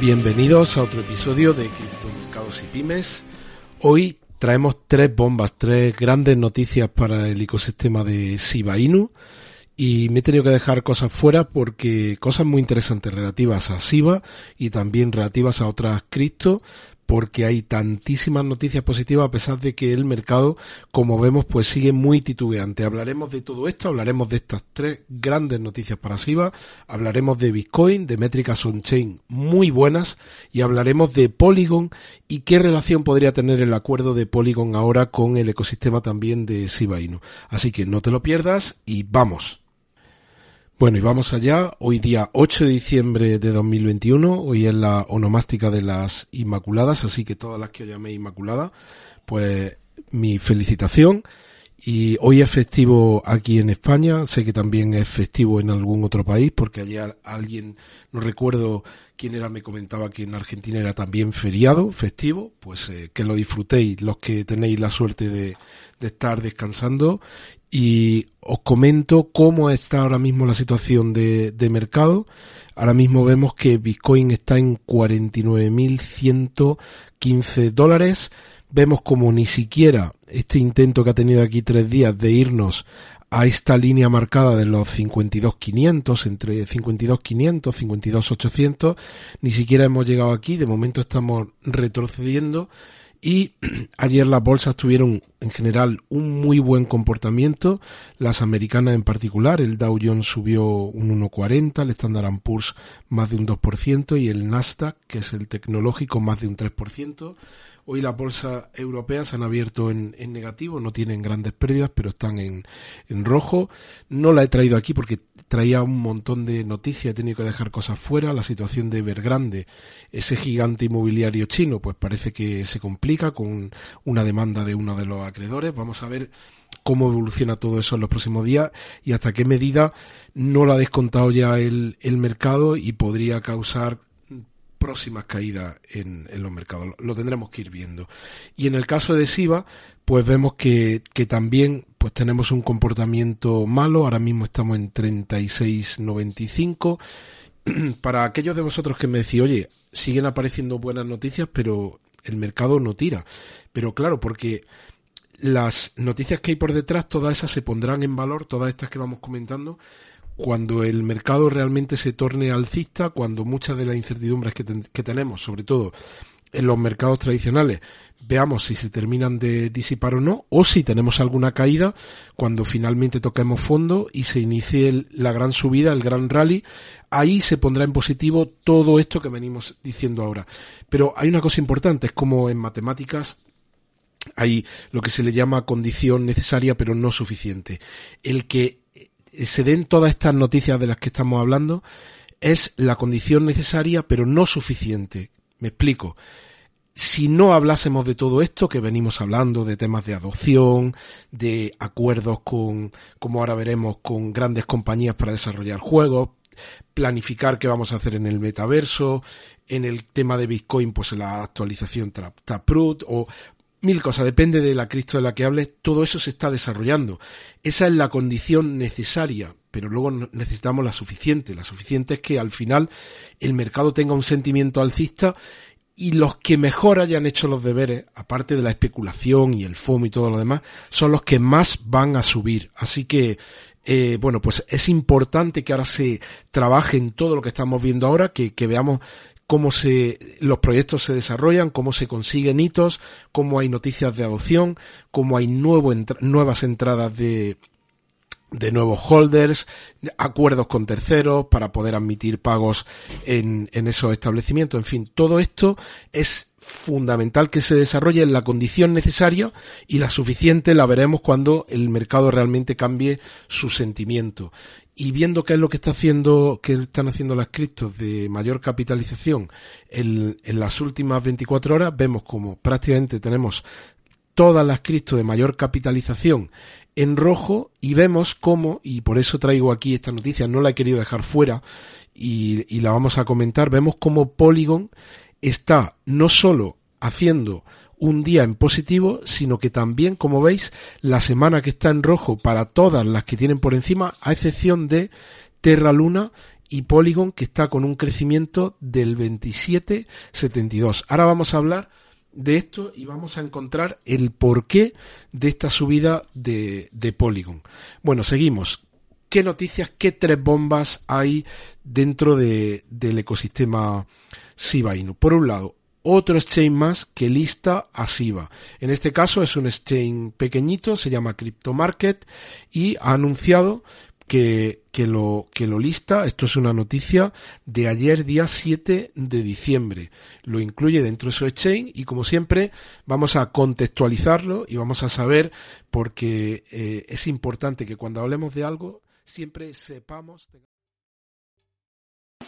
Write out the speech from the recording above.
Bienvenidos a otro episodio de Criptomercados y Pymes. Hoy traemos tres bombas, tres grandes noticias para el ecosistema de Shiba Inu y me he tenido que dejar cosas fuera porque cosas muy interesantes relativas a Shiba y también relativas a otras cripto porque hay tantísimas noticias positivas a pesar de que el mercado, como vemos, pues sigue muy titubeante. Hablaremos de todo esto, hablaremos de estas tres grandes noticias para SIVA, hablaremos de Bitcoin, de métricas on-chain muy buenas y hablaremos de Polygon y qué relación podría tener el acuerdo de Polygon ahora con el ecosistema también de Shiba Inu. Así que no te lo pierdas y vamos. Bueno, y vamos allá. Hoy día 8 de diciembre de 2021. Hoy es la onomástica de las Inmaculadas, así que todas las que os llamé Inmaculada, pues mi felicitación. Y hoy es festivo aquí en España, sé que también es festivo en algún otro país, porque ayer alguien, no recuerdo quién era, me comentaba que en Argentina era también feriado, festivo, pues eh, que lo disfrutéis los que tenéis la suerte de, estar descansando y os comento cómo está ahora mismo la situación de mercado. Ahora mismo vemos que Bitcoin está en 49.115 dólares. Vemos como ni siquiera este intento que ha tenido aquí tres días de irnos a esta línea marcada de los 52.500, entre 52.500, 52.800, ni siquiera hemos llegado aquí. De momento estamos retrocediendo y ayer las bolsas tuvieron en general un muy buen comportamiento, las americanas en particular, el Dow Jones subió un 1,40, el Standard Poor's más de un 2% y el Nasdaq, que es el tecnológico, más de un 3%. Hoy las bolsas europeas han abierto en, negativo, no tienen grandes pérdidas, pero están en, en rojo. No la he traído aquí porque traía un montón de noticias, he tenido que dejar cosas fuera. La situación de Evergrande, ese gigante inmobiliario chino, pues parece que se complica con una demanda de uno de los acreedores. Vamos a ver cómo evoluciona todo eso en los próximos días y hasta qué medida no lo ha descontado ya el, el mercado y podría causar próximas caídas en, en, los mercados. Lo, tendremos que ir viendo. Y en el caso de SIVA, pues vemos que, que también pues tenemos un comportamiento malo. Ahora mismo estamos en 36.95. Para aquellos de vosotros que me decís, oye, siguen apareciendo buenas noticias, pero el mercado no tira. Pero claro, porque las noticias que hay por detrás, todas esas se pondrán en valor, todas estas que vamos comentando, cuando el mercado realmente se torne alcista, cuando muchas de las incertidumbres que, tenemos, sobre todo en los mercados tradicionales, veamos si se terminan de disipar o no, o si tenemos alguna caída cuando finalmente toquemos fondo y se inicie la gran subida, el gran rally, ahí se pondrá en positivo todo esto que venimos diciendo ahora. Pero hay una cosa importante, es como en matemáticas hay lo que se le llama condición necesaria pero no suficiente. El que se den todas estas noticias de las que estamos hablando es la condición necesaria pero no suficiente. Me explico. Si no hablásemos de todo esto que venimos hablando, de temas de adopción, de acuerdos con, como ahora veremos, con grandes compañías para desarrollar juegos, planificar qué vamos a hacer en el metaverso, en el tema de Bitcoin, pues la actualización Taproot, o mil cosas, depende de la Cristo de la que hables, todo eso se está desarrollando. Esa es la condición necesaria, pero luego necesitamos la suficiente. La suficiente es que al final el mercado tenga un sentimiento alcista y los que mejor hayan hecho los deberes, aparte de la especulación y el FOMO y todo lo demás, son los que más van a subir. Así que eh, bueno, pues es importante que ahora se trabaje en todo lo que estamos viendo ahora, que, que veamos cómo se, los proyectos se desarrollan, cómo se consiguen hitos, cómo hay noticias de adopción, cómo hay nuevo, nuevas entradas de, de nuevos holders, acuerdos con terceros para poder admitir pagos en, en esos establecimientos. En fin, todo esto es fundamental que se desarrolle en la condición necesaria y la suficiente la veremos cuando el mercado realmente cambie su sentimiento. Y viendo qué es lo que está haciendo, que están haciendo las criptos de mayor capitalización en, las últimas 24 horas, vemos como prácticamente tenemos todas las criptos de mayor capitalización en rojo y vemos cómo, y por eso traigo aquí esta noticia, no la he querido dejar fuera y, y la vamos a comentar, vemos cómo Polygon está no solo haciendo un día en positivo, sino que también, como veis, la semana que está en rojo para todas las que tienen por encima, a excepción de Terra Luna y Polygon que está con un crecimiento del 27,72. Ahora vamos a hablar de esto y vamos a encontrar el porqué de esta subida de, de Polygon. Bueno, seguimos. ¿Qué noticias, qué tres bombas hay dentro de, del ecosistema Shiba Inu? Por un lado, otro exchange más que lista a SIBA. En este caso es un exchange pequeñito, se llama Crypto Market y ha anunciado que, que, lo, que lo lista. Esto es una noticia de ayer, día 7 de diciembre. Lo incluye dentro de su exchange y como siempre vamos a contextualizarlo y vamos a saber porque eh, es importante que cuando hablemos de algo siempre sepamos.